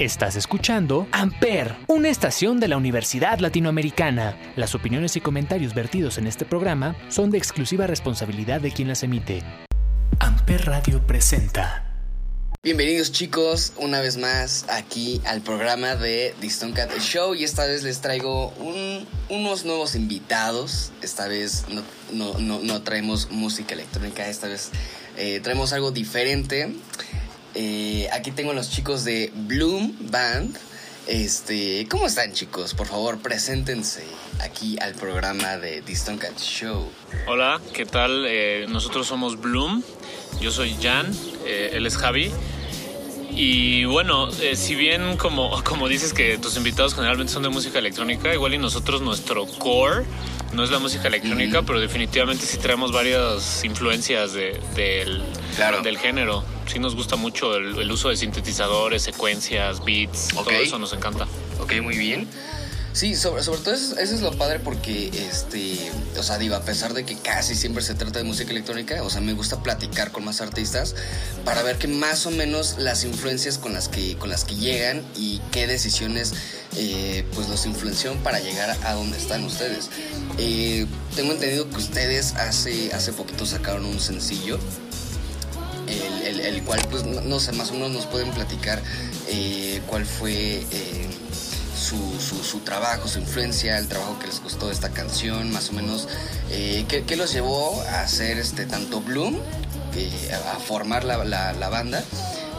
Estás escuchando Amper, una estación de la Universidad Latinoamericana. Las opiniones y comentarios vertidos en este programa son de exclusiva responsabilidad de quien las emite. Amper Radio presenta. Bienvenidos chicos, una vez más aquí al programa de Distoncat Show y esta vez les traigo unos nuevos invitados. Esta vez no, traemos música electrónica, esta vez eh, traemos algo diferente. Eh, aquí tengo a los chicos de Bloom Band. Este, ¿cómo están chicos? Por favor, preséntense aquí al programa de Distant Cat Show. Hola, ¿qué tal? Eh, nosotros somos Bloom. Yo soy Jan, eh, él es Javi. Y bueno, si bien como, como dices que tus invitados generalmente son de música electrónica, igual y nosotros nuestro core no es la música electrónica, pero definitivamente sí traemos varias influencias de, del, del género. Sí nos gusta mucho el, uso de sintetizadores, secuencias, beats, todo eso nos encanta. Ok, muy bien. Sí, sobre, sobre todo eso, es lo padre porque, este, o sea, digo, a pesar de que casi siempre se trata de música electrónica, o sea, me gusta platicar con más artistas para ver que más o menos las influencias con las que, con las que llegan y qué decisiones, eh, pues, los influenciaron para llegar a donde están ustedes. Eh, tengo entendido que ustedes hace, hace poquito sacaron un sencillo, el, cual, pues, no, sé, más o menos nos pueden platicar eh, cuál fue su, trabajo, su influencia, el trabajo que les costó esta canción, más o menos, eh, ¿qué, los llevó a hacer este, tanto Bloom, a formar la, la, banda,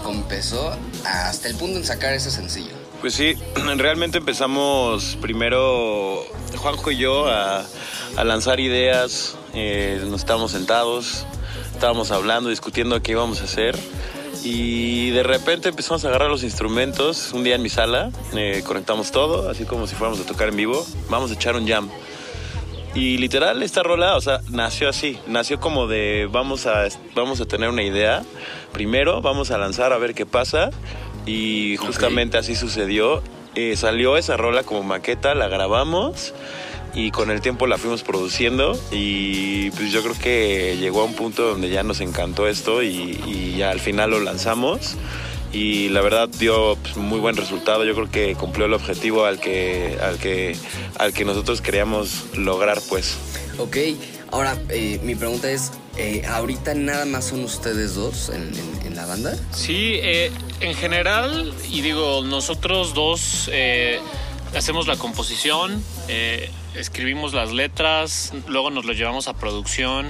como empezó hasta el punto en sacar ese sencillo? Pues sí, realmente empezamos primero Juanjo y yo a, lanzar ideas, eh, nos estábamos sentados, estábamos hablando, discutiendo qué íbamos a hacer y de repente empezamos a agarrar los instrumentos. Un día en mi sala, eh, conectamos todo, así como si fuéramos a tocar en vivo. Vamos a echar un jam. Y literal, esta rola, o sea, nació así. Nació como de vamos a, vamos a tener una idea. Primero, vamos a lanzar a ver qué pasa. Y justamente así sucedió. Eh, salió esa rola como maqueta, la grabamos y con el tiempo la fuimos produciendo y pues yo creo que llegó a un punto donde ya nos encantó esto y, ya al final lo lanzamos y la verdad dio pues, muy buen resultado. Yo creo que cumplió el objetivo al que, al que, al que nosotros queríamos lograr, pues. Ok, ahora eh, mi pregunta es, eh, ¿ahorita nada más son ustedes dos en, la banda? Sí, eh, en general, y digo, nosotros dos hacemos la composición, eh, escribimos las letras, luego nos lo llevamos a producción,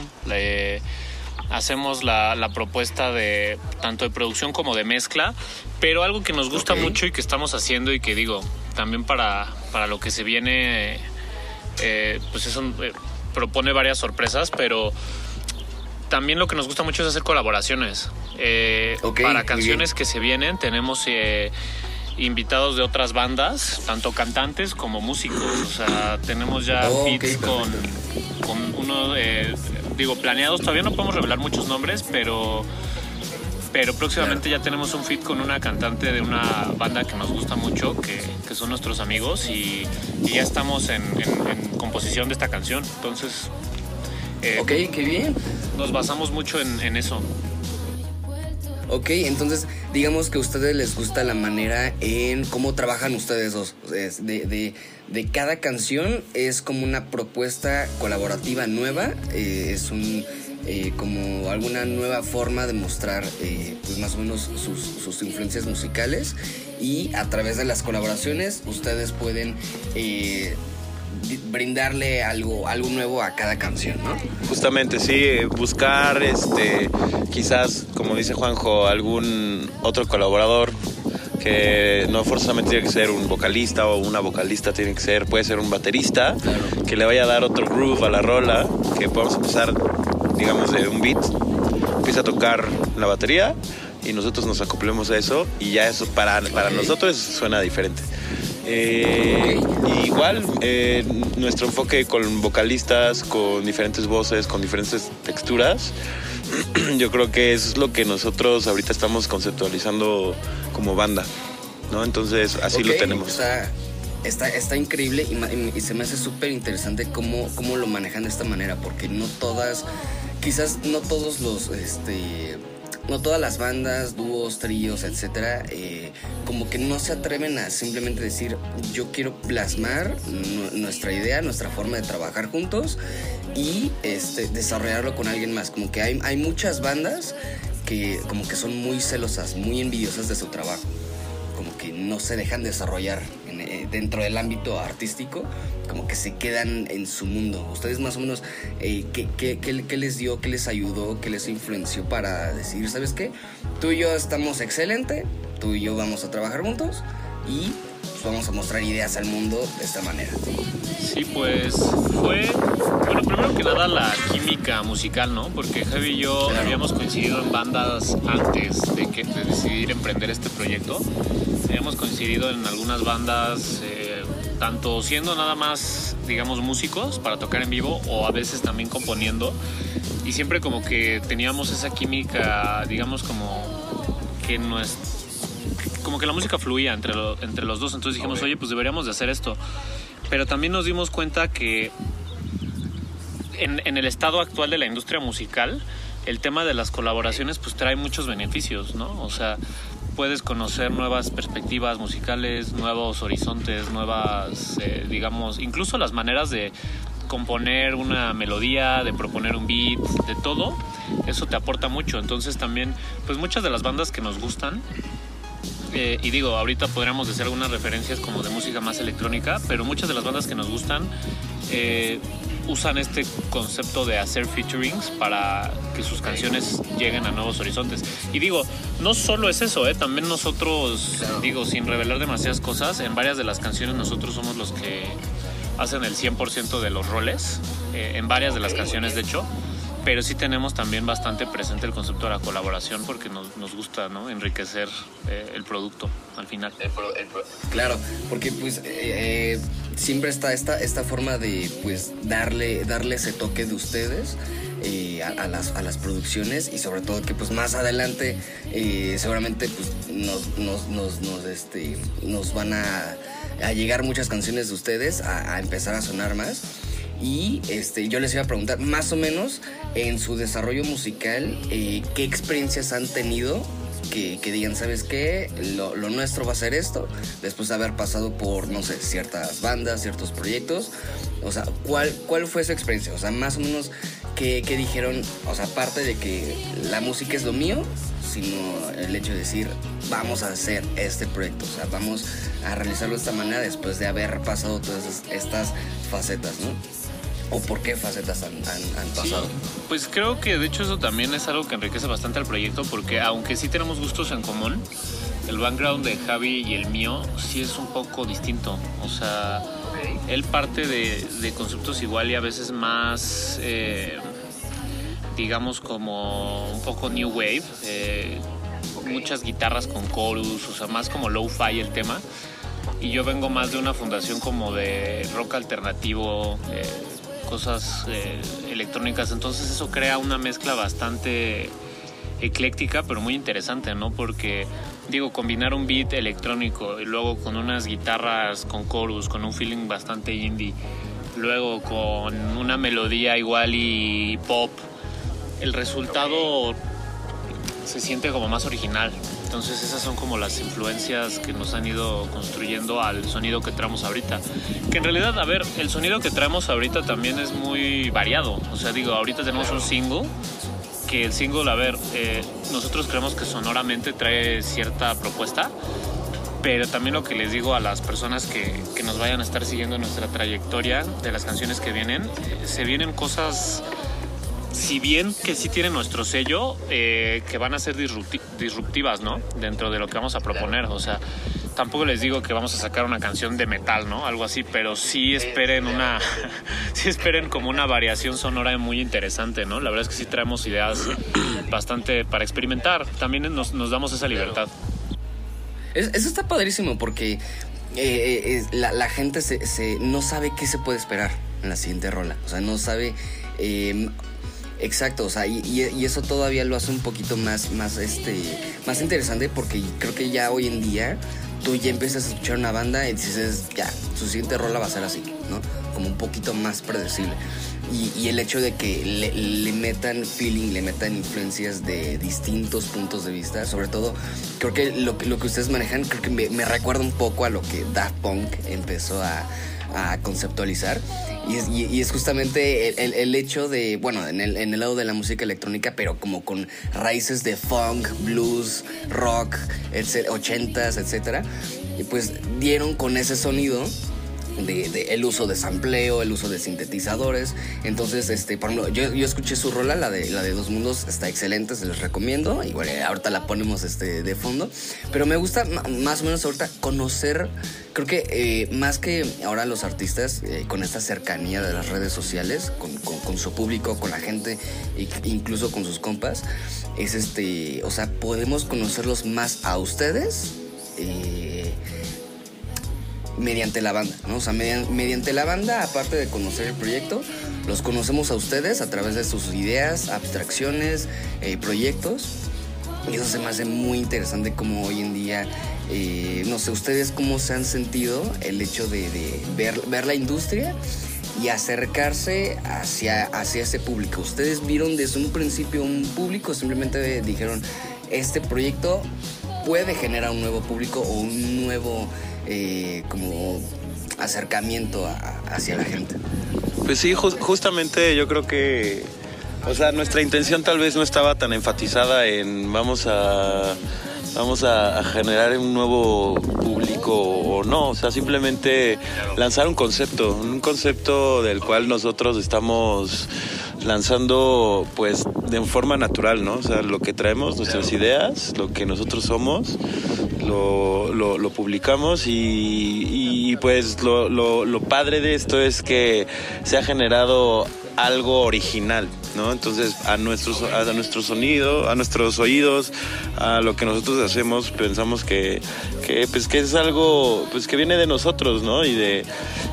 hacemos la, propuesta de tanto de producción como de mezcla, pero algo que nos gusta mucho y que estamos haciendo y que digo, también para, para lo que se viene, eh, pues eso eh, propone varias sorpresas, pero también lo que nos gusta mucho es hacer colaboraciones. para canciones que se vienen tenemos invitados de otras bandas, tanto cantantes como músicos. O sea, tenemos ya oh, con, con uno de, digo, planeados. Todavía no podemos revelar muchos nombres, pero pero próximamente ya tenemos un fit con una cantante de una banda que nos gusta mucho, que, que son nuestros amigos, y, ya estamos en, composición de esta canción. Entonces, eh, ok, qué bien. Nos basamos mucho en, en eso. Ok, entonces digamos que a ustedes les gusta la manera en cómo trabajan ustedes dos. De, de, cada canción es como una propuesta colaborativa nueva, eh, es un eh, como alguna nueva forma de mostrar eh, pues más o menos sus, sus, influencias musicales y a través de las colaboraciones ustedes pueden brindarle algo, algo nuevo a cada canción, ¿no? Justamente, sí, buscar este, quizás, como dice Juanjo, algún otro colaborador que no forzosamente tiene que ser un vocalista o una vocalista, tiene que ser, puede ser un baterista, que le vaya a dar otro groove a la rola, que podamos empezar, digamos, de un beat, empieza a tocar la batería y nosotros nos acoplemos a eso y ya eso para, para nosotros suena diferente. Eh, igual, eh, nuestro enfoque con vocalistas, con diferentes voces, con diferentes texturas, yo creo que eso es lo que nosotros ahorita estamos conceptualizando como banda, ¿no? Entonces, así lo tenemos. Está, está, increíble y, se me hace súper interesante cómo, cómo lo manejan de esta manera, porque no todas, quizás no todos los, este, no todas las bandas, dúos, tríos, etcétera, eh, como que no se atreven a simplemente decir, yo quiero plasmar nuestra idea, nuestra forma de trabajar juntos y este, desarrollarlo con alguien más. Como que hay, hay muchas bandas que como que son muy celosas, muy envidiosas de su trabajo como que no se dejan desarrollar eh, dentro del ámbito artístico, como que se quedan en su mundo. Ustedes más o menos, eh, ¿qué, qué, qué, les dio, qué les ayudó, qué les influenció para decir, ¿sabes qué? Tú y yo estamos excelente, tú y yo vamos a trabajar juntos y vamos a mostrar ideas al mundo de esta manera. Sí, pues fue, bueno, primero que nada la química musical, ¿no? Porque Javi y yo habíamos coincidido en bandas antes de, que, de decidir emprender este proyecto. Habíamos coincidido en algunas bandas, eh, tanto siendo nada más, digamos, músicos para tocar en vivo o a veces también componiendo. Y siempre como que teníamos esa química, digamos, como que nuestra como que la música fluía entre, entre los dos, entonces dijimos, oye, pues deberíamos de hacer esto. Pero también nos dimos cuenta que en, en, el estado actual de la industria musical, el tema de las colaboraciones pues trae muchos beneficios, ¿no? O sea, puedes conocer nuevas perspectivas musicales, nuevos horizontes, nuevas, eh, digamos, incluso las maneras de componer una melodía, de proponer un beat, de todo, eso te aporta mucho. Entonces también, pues muchas de las bandas que nos gustan eh, y digo, ahorita podríamos decir algunas referencias como de música más electrónica, pero muchas de las bandas que nos gustan eh, usan este concepto de hacer featurings para que sus canciones lleguen a nuevos horizontes. Y digo, no solo es eso, ¿eh? también nosotros, digo, sin revelar demasiadas cosas, en varias de las canciones nosotros somos los que hacen el 100% de los roles, en varias de las canciones de hecho pero sí tenemos también bastante presente el concepto de la colaboración porque nos, gusta enriquecer eh, el producto al final. Claro, porque pues eh, eh, siempre está esta, esta forma de pues darle, darle ese toque de ustedes. a, las, a las producciones y sobre todo que pues más adelante seguramente pues nos, nos, nos, este, nos van a, llegar muchas canciones de ustedes a empezar a sonar más y este, yo les iba a preguntar más o menos en su desarrollo musical, eh, ¿qué experiencias han tenido? Que, que digan, ¿sabes qué? Lo, lo, nuestro va a ser esto, después de haber pasado por, no sé, ciertas bandas, ciertos proyectos. O sea, ¿cuál, cuál fue su experiencia? O sea, más o menos, ¿qué, qué dijeron? O sea, aparte de que la música es lo mío, sino el hecho de decir, vamos a hacer este proyecto, o sea, vamos a realizarlo de esta manera después de haber pasado todas estas facetas, ¿no? O por qué facetas han, pasado? pues creo que de hecho eso también es algo que enriquece bastante al proyecto porque aunque sí tenemos gustos en común, el background de Javi y el mío sí es un poco distinto. O sea, él parte de, conceptos igual y a veces más, eh, digamos, como un poco new wave. Eh, muchas guitarras con chorus, o sea, más como low-fi el tema. Y yo vengo más de una fundación como de rock alternativo, eh, cosas eh, electrónicas. Entonces eso crea una mezcla bastante ecléctica, pero muy interesante, ¿no? Porque, digo, combinar un beat electrónico y luego con unas guitarras con chorus, con un feeling bastante indie, luego con una melodía igual y pop, el resultado se siente como más original. Entonces esas son como las influencias que nos han ido construyendo al sonido que traemos ahorita. Que en realidad, a ver, el sonido que traemos ahorita también es muy variado. O sea, digo, ahorita tenemos un single que el single, a ver, eh, nosotros creemos que sonoramente trae cierta propuesta, pero también lo que les digo a las personas que, que nos vayan a estar siguiendo nuestra trayectoria de las canciones que vienen, eh, se vienen cosas si bien que sí tienen nuestro sello, eh, que van a ser disruptivas, ¿no? Dentro de lo que vamos a proponer. O sea, tampoco les digo que vamos a sacar una canción de metal, ¿no? Algo así, pero sí esperen una, sí esperen como una variación sonora muy interesante, ¿no? La verdad es que sí traemos ideas bastante para experimentar. También nos, damos esa libertad. Eso está padrísimo porque eh, eh, la, gente se, no sabe qué se puede esperar en la siguiente rola. O sea, no sabe... Exacto, o sea, y, eso todavía lo hace un poquito más, más, este, más interesante porque creo que ya hoy en día tú ya empiezas a escuchar una banda y dices, ya, su siguiente rola va a ser así, ¿no? Como un poquito más predecible. y, el hecho de que le, metan feeling, le metan influencias de distintos puntos de vista, sobre todo creo que lo, que ustedes manejan creo que me, recuerda un poco a lo que Daft Punk empezó a, conceptualizar. Y es, justamente el, hecho de, bueno, en el, lado de la música electrónica, pero como con raíces de funk, blues, rock, ochentas, etcétera, y pues dieron con ese sonido de, el uso de sampleo, el uso de sintetizadores. Entonces, este, por ejemplo, yo, yo, escuché su rola, la de la de Dos Mundos, está excelente, se les recomiendo. Igual ahorita la ponemos este, de fondo. Pero me gusta más o menos ahorita conocer, creo que eh, más que ahora los artistas, eh, con esta cercanía de las redes sociales, con, con, su público, con la gente, e incluso con sus compas, es este, o sea, podemos conocerlos más a ustedes. Eh, mediante la banda, ¿no? O sea, mediante, la banda, aparte de conocer el proyecto, los conocemos a ustedes a través de sus ideas, abstracciones, eh, proyectos. Y eso se me hace muy interesante como hoy en día, eh, no sé, ustedes cómo se han sentido el hecho de, ver, la industria y acercarse hacia ese público. Ustedes vieron desde un principio un público, simplemente dijeron, este proyecto puede generar un nuevo público o un nuevo eh, como acercamiento hacia la gente. Pues sí, justamente yo creo que, o sea, nuestra intención tal vez no estaba tan enfatizada en vamos a vamos a, generar un nuevo público o no, o sea, simplemente lanzar un concepto, un concepto del cual nosotros estamos lanzando pues de forma natural, ¿no? O sea, lo que traemos, nuestras ideas, lo que nosotros somos, lo, lo, publicamos y, pues lo, lo, padre de esto es que se ha generado algo original, ¿no? Entonces a nuestros, a nuestro sonido, a nuestros oídos, a lo que nosotros hacemos, pensamos que, que, pues, que es algo pues, que viene de nosotros, ¿no? Y de,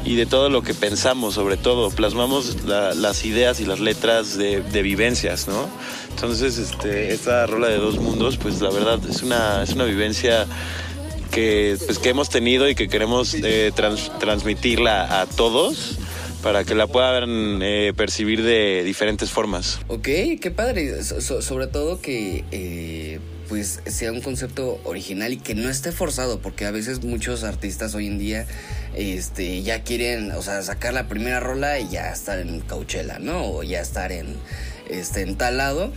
y de todo lo que pensamos, sobre todo. Plasmamos las ideas y las letras de, vivencias, ¿no? Entonces, este, esta rola de dos mundos, pues la verdad es una, es una vivencia que, pues, que hemos tenido y que queremos eh, transmitirla a todos para que la puedan eh, percibir de diferentes formas. Ok, qué padre. sobre todo que eh, pues sea un concepto original y que no esté forzado, porque a veces muchos artistas hoy en día este, ya quieren, o sea, sacar la primera rola y ya estar en Coachella, ¿no? O ya estar en, este, en tal lado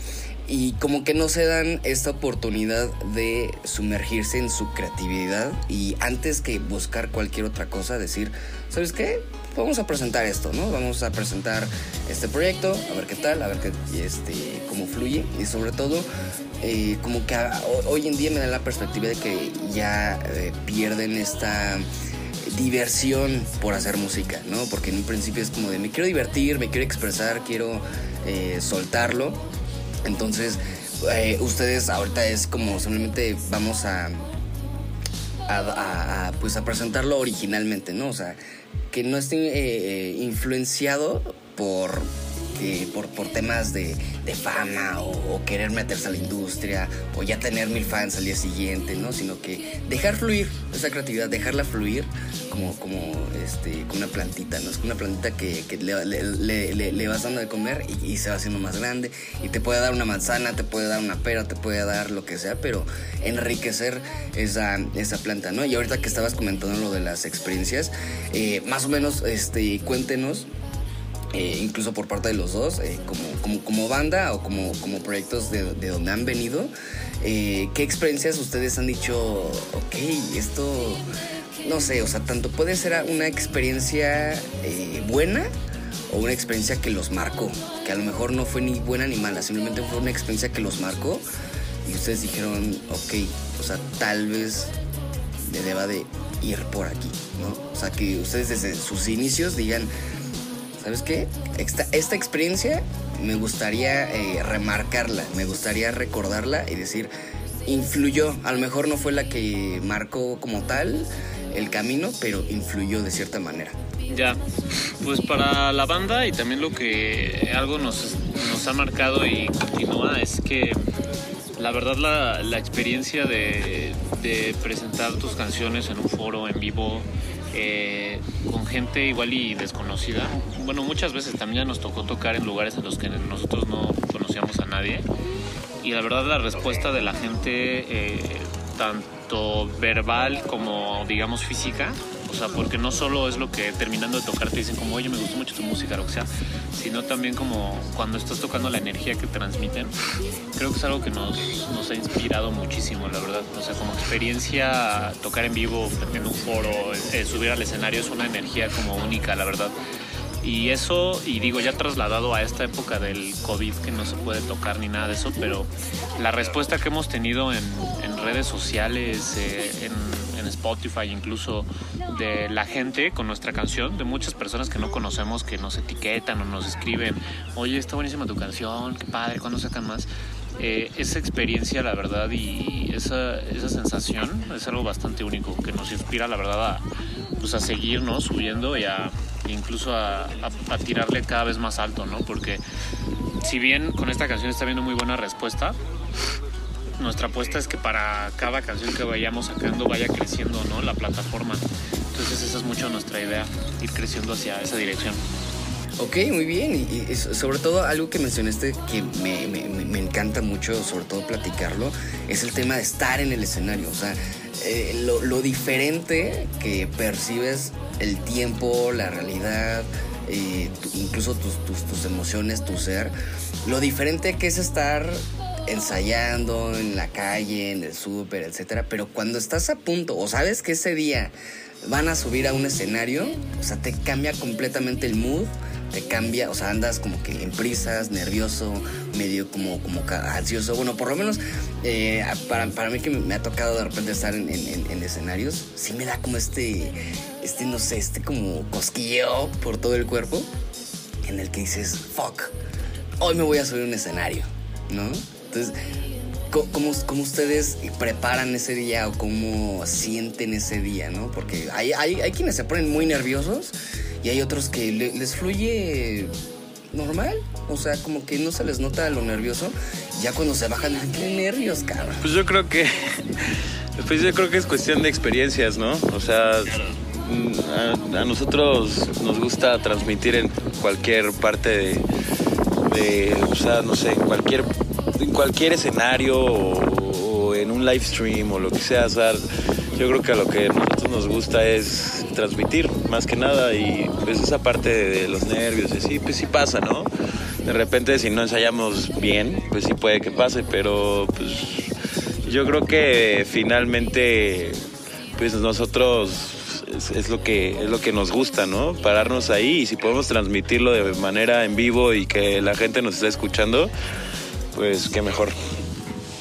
y como que no se dan esta oportunidad de sumergirse en su creatividad y antes que buscar cualquier otra cosa decir, ¿sabes qué? Vamos a presentar esto, ¿no? Vamos a presentar este proyecto, a ver qué tal, a ver qué, este, cómo fluye y sobre todo eh, como que hoy en día me da la perspectiva de que ya eh, pierden esta diversión por hacer música, ¿no? Porque en un principio es como de me quiero divertir, me quiero expresar, quiero eh, soltarlo entonces, ustedes ahorita es como simplemente vamos a, a, pues a presentarlo originalmente, ¿no? O sea, que no esté eh, eh, influenciado por por, por temas de, fama o, querer meterse a la industria o ya tener mil fans al día siguiente, ¿no? Sino que dejar fluir esa creatividad, dejarla fluir como, como este, una plantita, ¿no? Es una plantita que, le, vas dando de comer y, se va haciendo más grande y te puede dar una manzana, te puede dar una pera, te puede dar lo que sea, pero enriquecer esa, esa planta, ¿no? Y ahorita que estabas comentando lo de las experiencias, eh, más o menos, este, cuéntenos eh, incluso por parte de los dos, eh, como, como, como, banda o como, como proyectos de, de donde han venido, eh, ¿qué experiencias ustedes han dicho, ok, esto, no sé, o sea, tanto puede ser una experiencia buena o una experiencia que los marcó, que a lo mejor no fue ni buena ni mala, simplemente fue una experiencia que los marcó y ustedes dijeron, ok, o sea, tal vez le deba de ir por aquí, ¿no? O sea, que ustedes desde sus inicios digan, ¿sabes qué? Esta, experiencia me gustaría eh, remarcarla, me gustaría recordarla y decir, influyó, a lo mejor no fue la que marcó como tal el camino, pero influyó de cierta manera. Ya, pues para la banda y también lo que algo nos, ha marcado y continúa es que la verdad la, la experiencia de, de presentar tus canciones en un foro en vivo eh, con gente igual y desconocida. Bueno, muchas veces también nos tocó tocar en lugares en los que nosotros no conocíamos a nadie. Y la verdad la respuesta de la gente, eh, tanto verbal como digamos física, o sea, porque no solo es lo que terminando de tocar te dicen como, oye, me gustó mucho tu música, que sea, sino también como cuando estás tocando la energía que transmiten. Creo que es algo que nos, nos ha inspirado muchísimo, la verdad. O sea, como experiencia, tocar en vivo en un foro, eh, subir al escenario es una energía como única, la verdad. Y eso, y digo, ya trasladado a esta época del COVID, que no se puede tocar ni nada de eso, pero la respuesta que hemos tenido en, en redes sociales, eh, en, Spotify, incluso de la gente con nuestra canción, de muchas personas que no conocemos, que nos etiquetan o nos escriben, oye, está buenísima tu canción, qué padre, ¿cuándo sacan más? Eh, esa experiencia, la verdad, y esa, esa sensación es algo bastante único, que nos inspira, la verdad, a, pues, a seguir subiendo y a incluso a, a, a, tirarle cada vez más alto, ¿no? Porque si bien con esta canción está viendo muy buena respuesta, nuestra apuesta es que para cada canción que vayamos sacando vaya creciendo, ¿no? La plataforma. Entonces esa es mucho nuestra idea, ir creciendo hacia esa dirección. Ok, muy bien. Y, y, sobre todo algo que mencionaste que me, me, me, encanta mucho, sobre todo platicarlo, es el tema de estar en el escenario. O sea, eh, lo, lo, diferente que percibes el tiempo, la realidad, eh, tu, incluso tus, tus, tus emociones, tu ser. Lo diferente que es estar ensayando en la calle, en el súper, etcétera, pero cuando estás a punto o sabes que ese día van a subir a un escenario, o sea, te cambia completamente el mood, te cambia, o sea, andas como que en prisas, nervioso, medio como, como ansioso. Bueno, por lo menos eh, para, para, mí que me ha tocado de repente estar en, en, en, escenarios, sí me da como este, este, no sé, este como cosquilleo por todo el cuerpo, en el que dices, fuck, hoy me voy a subir a un escenario, ¿no? Entonces, ¿cómo, ¿cómo, ustedes preparan ese día o cómo sienten ese día, no? Porque hay, hay, quienes se ponen muy nerviosos y hay otros que le, les fluye normal. O sea, como que no se les nota lo nervioso. Ya cuando se bajan, qué nervios, cabrón. Pues yo creo que. Pues yo creo que es cuestión de experiencias, ¿no? O sea, a, a nosotros nos gusta transmitir en cualquier parte de, de, o sea, no sé, cualquier, cualquier escenario o, o, en un live stream o lo que sea. O sea, yo creo que a lo que a nosotros nos gusta es transmitir más que nada y pues esa parte de, de los nervios y así, pues sí pasa, ¿no? De repente si no ensayamos bien, pues sí puede que pase, pero pues yo creo que finalmente pues nosotros es, es, lo que es lo que nos gusta, ¿no? Pararnos ahí y si podemos transmitirlo de manera en vivo y que la gente nos esté escuchando, pues qué mejor.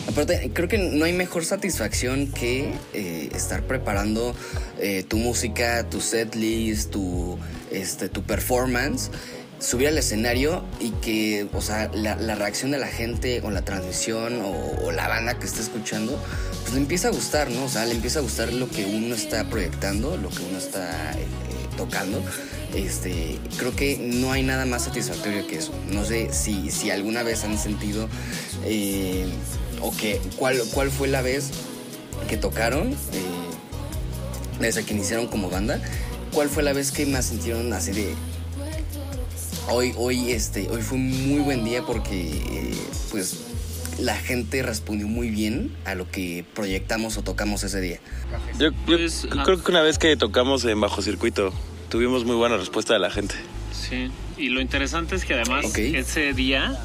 Aparte, creo que no hay mejor satisfacción que eh, estar preparando eh, tu música, tu setlist, tu, este, tu performance, subir al escenario y que, o sea, la, reacción de la gente o la transmisión o, o, la banda que está escuchando, pues le empieza a gustar, ¿no? O sea, le empieza a gustar lo que uno está proyectando, lo que uno está eh, tocando. Este, creo que no hay nada más satisfactorio que eso. No sé si, si alguna vez han sentido eh, o que cuál, cuál fue la vez que tocaron eh, desde que iniciaron como banda. ¿Cuál fue la vez que más sintieron así de hoy hoy este hoy fue un muy buen día porque eh, pues la gente respondió muy bien a lo que proyectamos o tocamos ese día. Yo, yo creo que una vez que tocamos en bajo circuito tuvimos muy buena respuesta de la gente. Sí, y lo interesante es que además okay. ese día,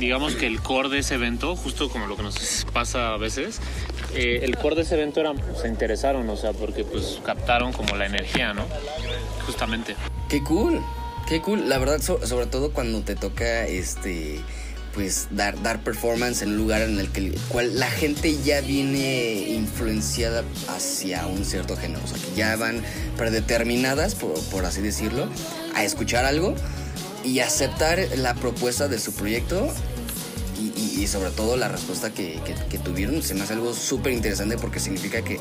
digamos que el core de ese evento, justo como lo que nos pasa a veces, eh, el core de ese evento era, se interesaron, o sea, porque pues captaron como la energía, ¿no? Justamente. Qué cool, qué cool. La verdad, so, sobre todo cuando te toca este pues dar, dar performance en un lugar en el que cual la gente ya viene influenciada hacia un cierto género, o sea que ya van predeterminadas, por, por así decirlo, a escuchar algo y aceptar la propuesta de su proyecto y, y, sobre todo la respuesta que, que, que, tuvieron se me hace algo súper interesante porque significa que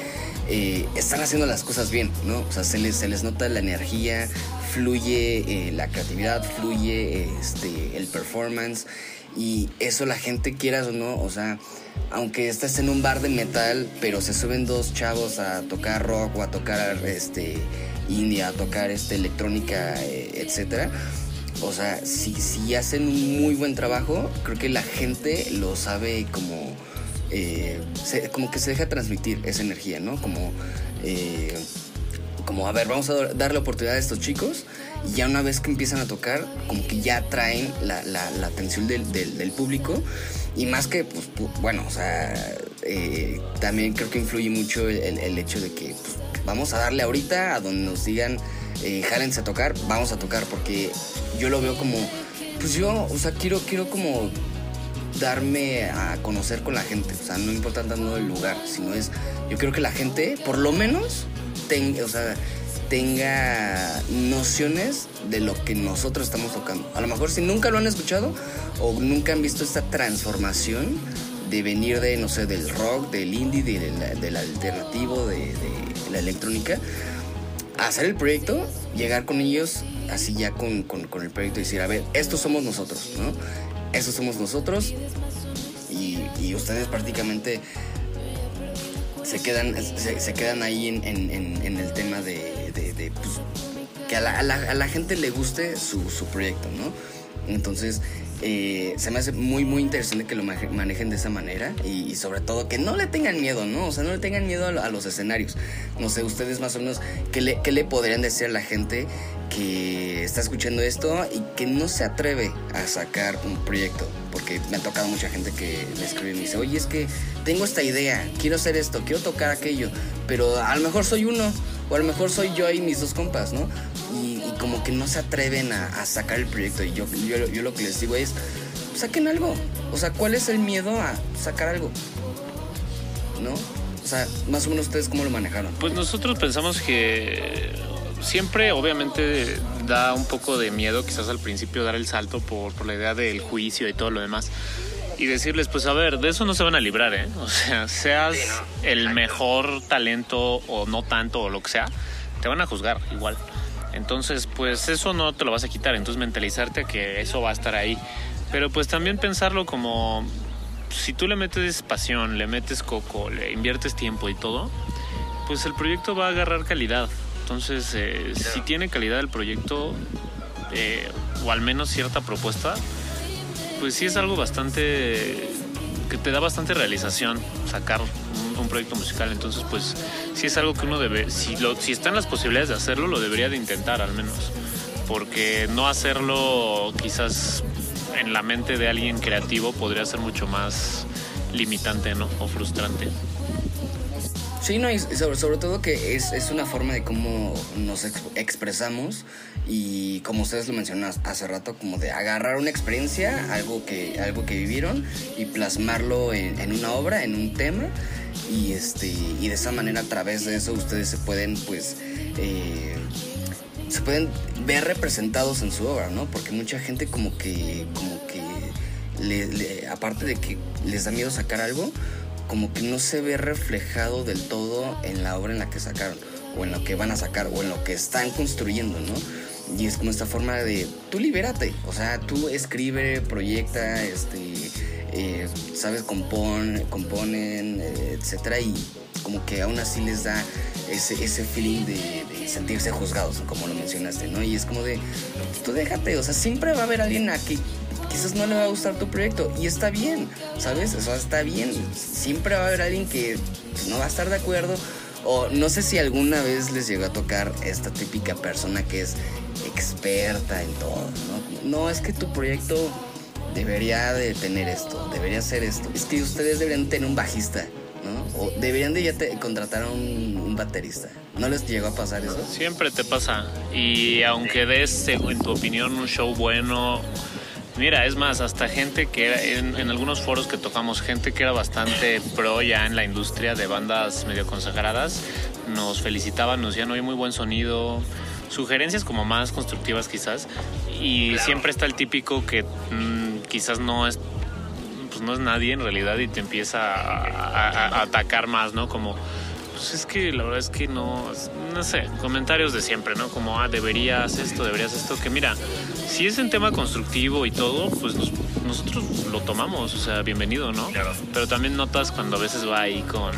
eh, están haciendo las cosas bien, ¿no? O sea, se les, se les nota la energía, fluye eh, la creatividad, fluye este, el performance Y eso la gente quieras o no, o sea, aunque estés en un bar de metal, pero se suben dos chavos a tocar rock o a tocar este indie, a tocar este electrónica, eh, etcétera. O sea, si, si hacen un muy buen trabajo, creo que la gente lo sabe como eh, como que se deja transmitir esa energía, ¿no? Como, eh, como, a ver, vamos a darle oportunidad a estos chicos y ya una vez que empiezan a tocar, como que ya traen la, atención del, público y más que, pues, bueno, o sea, eh, también creo que influye mucho el, hecho de que pues, vamos a darle ahorita a donde nos digan, eh, a tocar, vamos a tocar, porque yo lo veo como, pues yo, o sea, quiero, quiero como darme a conocer con la gente. O sea, no importa tanto el lugar, sino es, yo creo que la gente, por lo menos, tenga, o sea, tenga nociones de lo que nosotros estamos tocando. A lo mejor si nunca lo han escuchado o nunca han visto esta transformación de venir de, no sé, del rock, del indie, del, alternativo, de, la electrónica, hacer el proyecto, llegar con ellos así ya con, el proyecto y decir, a ver, estos somos nosotros, ¿no? Eso somos nosotros y, ustedes prácticamente se quedan, se, quedan ahí en, el tema de, pues, que a la, gente le guste su, proyecto, ¿no? Entonces, eh, se me hace muy, muy interesante que lo manejen de esa manera y, sobre todo que no le tengan miedo, ¿no? O sea, no le tengan miedo a, los escenarios. No sé, ustedes más o menos, ¿qué le, qué le podrían decir a la gente que está escuchando esto y que no se atreve a sacar un proyecto, porque me ha tocado mucha gente que me escribe y me dice, oye, es que tengo esta idea, quiero hacer esto, quiero tocar aquello, pero a lo mejor soy uno, o a lo mejor soy yo y mis dos compas, ¿no? Como que no se atreven a, sacar el proyecto. Y yo, yo, yo lo que les digo es, saquen algo. O sea, ¿cuál es el miedo a sacar algo? ¿No? O sea, más o menos ustedes cómo lo manejaron. Pues nosotros pensamos que siempre obviamente da un poco de miedo quizás al principio dar el salto por, por, la idea del juicio y todo lo demás. Y decirles, pues a ver, de eso no se van a librar, ¿eh? O sea, seas el mejor talento o no tanto o lo que sea, te van a juzgar igual. Entonces, pues eso no te lo vas a quitar, entonces mentalizarte que eso va a estar ahí. Pero pues también pensarlo como, si tú le metes pasión, le metes coco, le inviertes tiempo y todo, pues el proyecto va a agarrar calidad. Entonces, eh, si tiene calidad el proyecto, eh, o al menos cierta propuesta, pues sí es algo bastante que te da bastante realización sacar un, proyecto musical. Entonces, pues sí es algo que uno debe, si, lo, si están las posibilidades de hacerlo, lo debería de intentar al menos. Porque no hacerlo quizás en la mente de alguien creativo podría ser mucho más limitante, ¿no? O frustrante. Sí, no, y sobre, todo que es, es, una forma de cómo nos expresamos y como ustedes lo mencionaron hace rato, como de agarrar una experiencia, algo que, algo que vivieron y plasmarlo en, en una obra, en un tema y, este, y de esa manera a través de eso ustedes se pueden pues... Eh, se pueden ver representados en su obra, ¿no? Porque mucha gente como que, como que, le, aparte de que les da miedo sacar algo, como que no se ve reflejado del todo en la obra en la que sacaron, o en lo que van a sacar, o en lo que están construyendo, ¿no? Y es como esta forma de, tú libérate, o sea, tú escribe, proyecta, este, eh, sabes, compon, componen, etcétera, y como que aún así les da ese, ese feeling de, sentirse juzgados, como lo mencionaste, ¿no? Y es como de, tú déjate, o sea, siempre va a haber alguien aquí quizás no le va a gustar tu proyecto y está bien, ¿sabes? O sea, está bien. Siempre va a haber alguien que pues, no va a estar de acuerdo. O no sé si alguna vez les llegó a tocar esta típica persona que es experta en todo, ¿no? No, es que tu proyecto debería de tener esto, debería ser esto. Es que ustedes deberían tener un bajista, ¿no? O deberían de ya contratar a un, un, baterista. ¿No les llegó a pasar eso? Siempre te pasa. Y aunque des, en tu opinión, un show bueno Mira, es más, hasta gente que era, en, algunos foros que tocamos, gente que era bastante pro ya en la industria de bandas medio consagradas, nos felicitaban, nos decían, oye, muy buen sonido, sugerencias como más constructivas quizás, y siempre está el típico que mm, quizás no es pues no es nadie en realidad y te empieza a, atacar más, ¿no? Como Pues es que la verdad es que no, no sé, comentarios de siempre, ¿no? Como, ah, deberías esto, deberías esto, que mira, si es en tema constructivo y todo, pues nosotros lo tomamos, o sea, bienvenido, ¿no? Claro. Pero también notas cuando a veces va ahí con...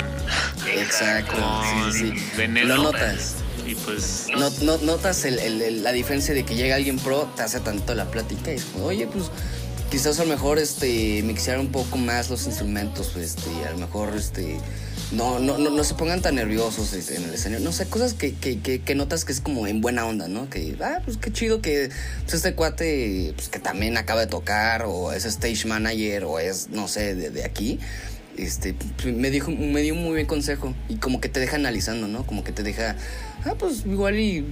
Exacto, con sí, sí. Veneno. Lo notas. Y pues... No, notas la diferencia de que llega alguien pro, te hace tanto la plática y es como, oye, pues quizás a lo mejor este mixear un poco más los instrumentos, pues, este, a lo mejor este no, no, no, se pongan tan nerviosos en el escenario. No sé, cosas que, que, que, notas que es como en buena onda, ¿no? Que, ah, pues qué chido que pues, este cuate, pues que también acaba de tocar, o es stage manager, o es, no sé, de, aquí. Este, pues, me, dijo, me dio muy buen consejo. Y como que te deja analizando, ¿no? Como que te deja, ah, pues igual y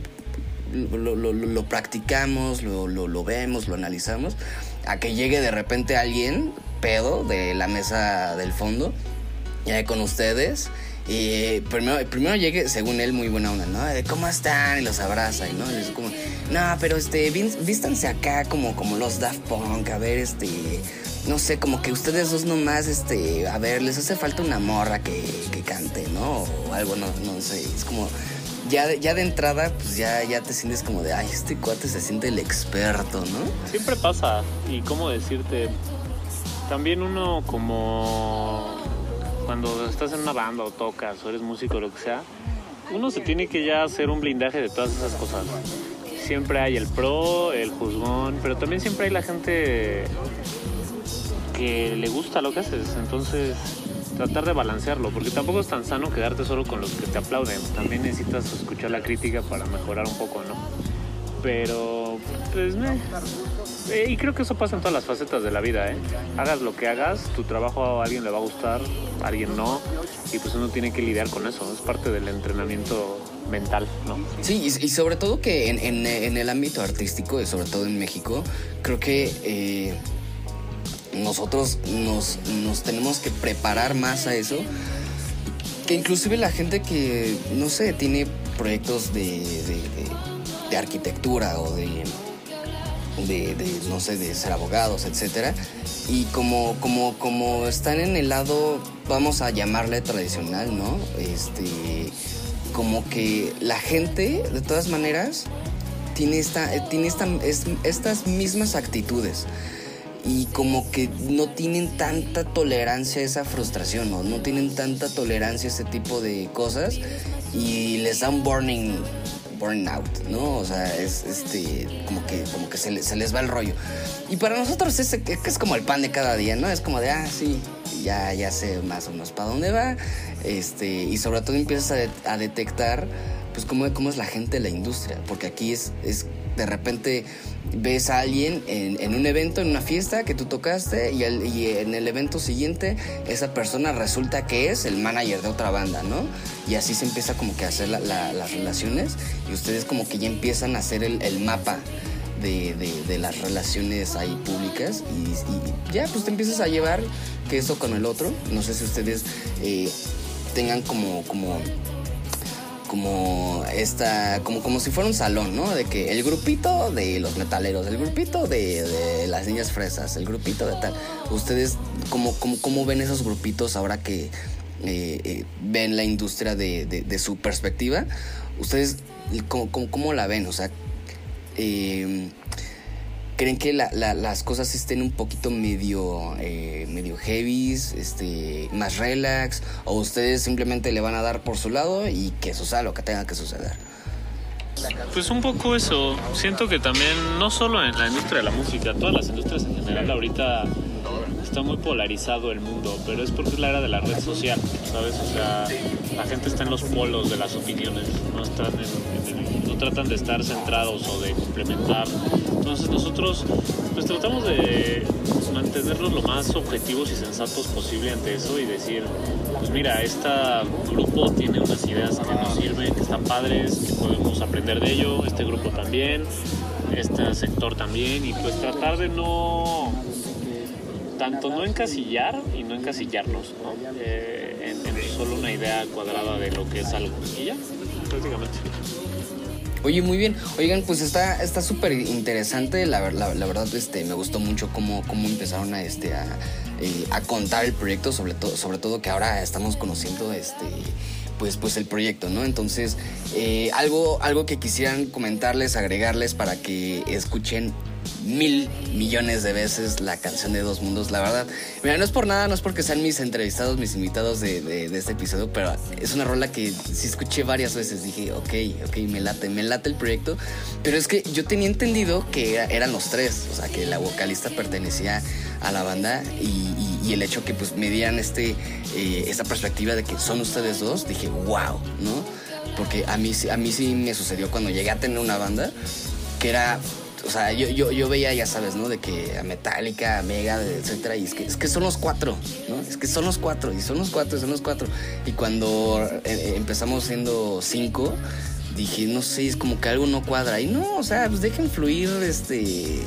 lo, lo, lo, practicamos, lo, lo, vemos, lo analizamos, a que llegue de repente alguien, pedo, de la mesa del fondo, con ustedes. Y primero, primero llegue, según él, muy buena onda, ¿no? ¿Cómo están? Y los abraza, ¿no? Y les como, no, pero este, vístanse acá como, como los Daft Punk, a ver, este, no sé, como que ustedes dos nomás, este, a ver, les hace falta una morra que, que cante, ¿no? O algo, no, no sé, es como, ya, ya de entrada, pues ya, ya te sientes como de, ay, este cuate se siente el experto, ¿no? Siempre pasa, y cómo decirte, también uno como cuando estás en una banda o tocas o eres músico o lo que sea, uno se tiene que ya hacer un blindaje de todas esas cosas. Siempre hay el pro, el juzgón, pero también siempre hay la gente que le gusta lo que haces. Entonces, tratar de balancearlo, porque tampoco es tan sano quedarte solo con los que te aplauden. También necesitas escuchar la crítica para mejorar un poco, ¿no? Pero, pues, eh, y creo que eso pasa en todas las facetas de la vida, ¿eh? Hagas lo que hagas, tu trabajo a alguien le va a gustar, a alguien no, y pues uno tiene que lidiar con eso, es parte del entrenamiento mental, ¿no? Sí, y, sobre todo que en, el ámbito artístico, y sobre todo en México, creo que eh, nosotros nos, tenemos que preparar más a eso, que inclusive la gente que, no sé, tiene proyectos de, de arquitectura o de de, no sé, de ser abogados, etcétera. Y como, como, como están en el lado, vamos a llamarle tradicional, ¿no? Este, como que la gente, de todas maneras, tiene, esta, tiene esta, estas mismas actitudes y como que no tienen tanta tolerancia a esa frustración, ¿no? No tienen tanta tolerancia a ese tipo de cosas y les da un burning burnout, ¿no? O sea, es este, como que, como que se, les va el rollo. Y para nosotros es, es como el pan de cada día, ¿no? Es como de, ah, sí, ya, ya sé más o menos para dónde va. Este, y sobre todo empiezas a, detectar, pues, cómo, cómo es la gente de la industria. Porque aquí es, es de repente ves a alguien en, un evento, en una fiesta que tú tocaste y, en el evento siguiente esa persona resulta que es el manager de otra banda, ¿no? Y así se empieza como que a hacer las relaciones y ustedes como que ya empiezan a hacer el, mapa de, las relaciones ahí públicas y, ya pues te empiezas a llevar que eso con el otro. No sé si ustedes eh, tengan como... como como esta, como, como si fuera un salón, ¿no? De que el grupito de los metaleros, el grupito de, las niñas fresas, el grupito de tal. Ustedes, ¿cómo, cómo, ven esos grupitos ahora que eh, eh, ven la industria de, su perspectiva? ¿Ustedes cómo, cómo, la ven? O sea, eh, creen que las cosas estén un poquito medio, eh, medio heavy, este, más relax, o ustedes simplemente le van a dar por su lado y que suceda lo que tenga que suceder. Pues un poco eso. Siento que también, no solo en la industria de la música, todas las industrias en general ahorita está muy polarizado el mundo, pero es porque es la era de la red social, ¿sabes? O sea, la gente está en los polos de las opiniones, no están no tratan de estar centrados o de complementar. Entonces nosotros pues tratamos de mantenernos lo más objetivos y sensatos posible ante eso y decir, pues mira, este grupo tiene unas ideas que nos sirven, que están padres, que podemos aprender de ello, este grupo también, este sector también, y pues tratar de no tanto no encasillar y no encasillarnos eh, en, solo una idea cuadrada de lo que es algo. Y ya, prácticamente. Oye, muy bien. Oigan, pues está está súper interesante. La, verdad, este, me gustó mucho cómo, cómo empezaron a, este, a, eh, contar el proyecto, sobre todo, sobre todo que ahora estamos conociendo este pues, pues el proyecto, ¿no? Entonces, eh, algo, algo que quisieran comentarles, agregarles para que escuchen mil millones de veces la canción de Dos Mundos, la verdad. Mira, no es por nada, no es porque sean mis entrevistados, mis invitados de, este episodio, pero es una rola que sí escuché varias veces. Dije, ok, ok, me late, me late el proyecto. Pero es que yo tenía entendido que eran los tres, o sea, que la vocalista pertenecía a la banda y, el hecho que pues me dieran este, eh, esta perspectiva de que son ustedes dos, dije, wow, ¿no? Porque a mí, a mí sí me sucedió cuando llegué a tener una banda que era o sea, yo, yo, yo, veía, ya sabes, ¿no? De que a Metallica, a Mega, etcétera, y es que, es que son los cuatro, ¿no? Es que son los cuatro, y son los cuatro, y son los cuatro. Y cuando eh, eh, empezamos siendo cinco, dije, no sé, es como que algo no cuadra. Y no, o sea, pues dejen fluir este.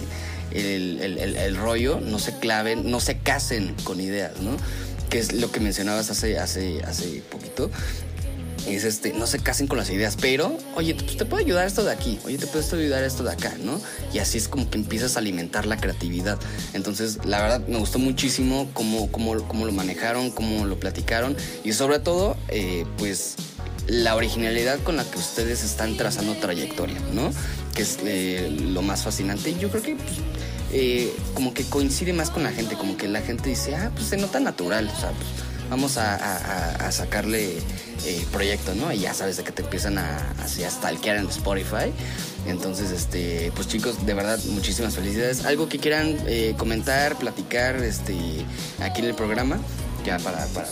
El, el, el, rollo, no se claven, no se casen con ideas, ¿no? Que es lo que mencionabas hace, hace, hace poquito es este, no se casen con las ideas, pero, oye, pues te puede ayudar esto de aquí, oye, te puede ayudar esto de acá, ¿no? Y así es como que empiezas a alimentar la creatividad. Entonces, la verdad, me gustó muchísimo cómo, cómo, cómo lo manejaron, cómo lo platicaron y sobre todo, eh, pues, la originalidad con la que ustedes están trazando trayectoria, ¿no? Que es eh, lo más fascinante. Yo creo que, pues, eh, como que coincide más con la gente, como que la gente dice, ah, pues se nota natural, o sea, pues vamos a, sacarle eh, proyecto, ¿no? Y ya sabes de que te empiezan a, a stalkear en Spotify. Entonces, este, pues chicos, de verdad, muchísimas felicidades. Algo que quieran eh, comentar, platicar, este, aquí en el programa, ya para, para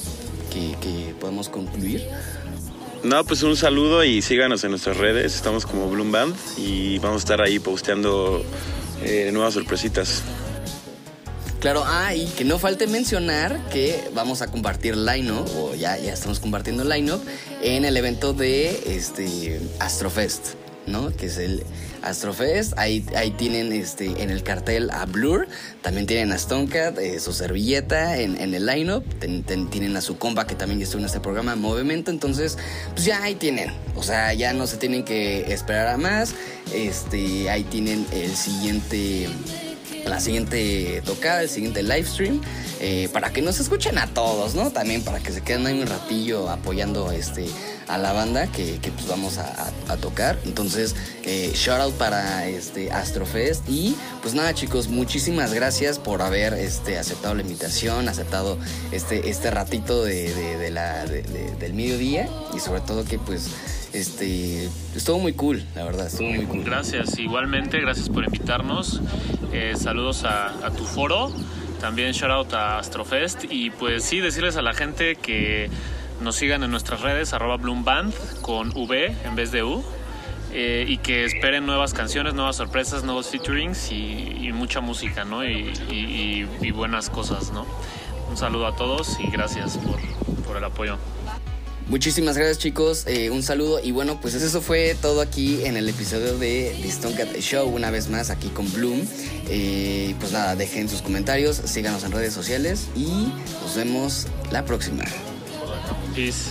que, que podamos concluir. No, pues un saludo y síganos en nuestras redes. Estamos como Bloom Band y vamos a estar ahí posteando eh, nuevas sorpresitas. Claro, ah, y que no falte mencionar que vamos a compartir line-up, o ya, ya estamos compartiendo line-up, en el evento de este Astrofest, ¿no? Que es el Astrofest. Ahí, ahí tienen este, en el cartel a Blur, también tienen a Stonecat, eh, su servilleta en, el line-up, tienen a su comba que también estuvo en este programa, Movimiento. Entonces, pues ya ahí tienen, o sea, ya no se tienen que esperar a más. Este, ahí tienen el siguiente la siguiente tocada, el siguiente live stream, eh, para que nos escuchen a todos, ¿no? También para que se queden ahí un ratillo apoyando este, a la banda que, pues vamos a, tocar. Entonces, eh, shout out para este Astrofest. Y pues nada, chicos, muchísimas gracias por haber este, aceptado la invitación, aceptado este, este ratito de, la, del mediodía y sobre todo que pues este, estuvo muy cool, la verdad, estuvo muy cool. Gracias, igualmente, gracias por invitarnos. Eh, saludos a, tu foro, también shout out a Astrofest y pues sí, decirles a la gente que nos sigan en nuestras redes, arroba Bloomband con V en vez de U. Eh, y que esperen nuevas canciones, nuevas sorpresas, nuevos featurings y, mucha música, ¿no? Y, y, buenas cosas, ¿no? Un saludo a todos y gracias por el apoyo. Muchísimas gracias chicos, eh, un saludo y bueno pues eso fue todo aquí en el episodio de The Cat Show una vez más aquí con Bloom. Eh, pues nada, dejen sus comentarios, síganos en redes sociales y nos vemos la próxima. Peace.